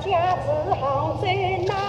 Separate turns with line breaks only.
家住杭州哪。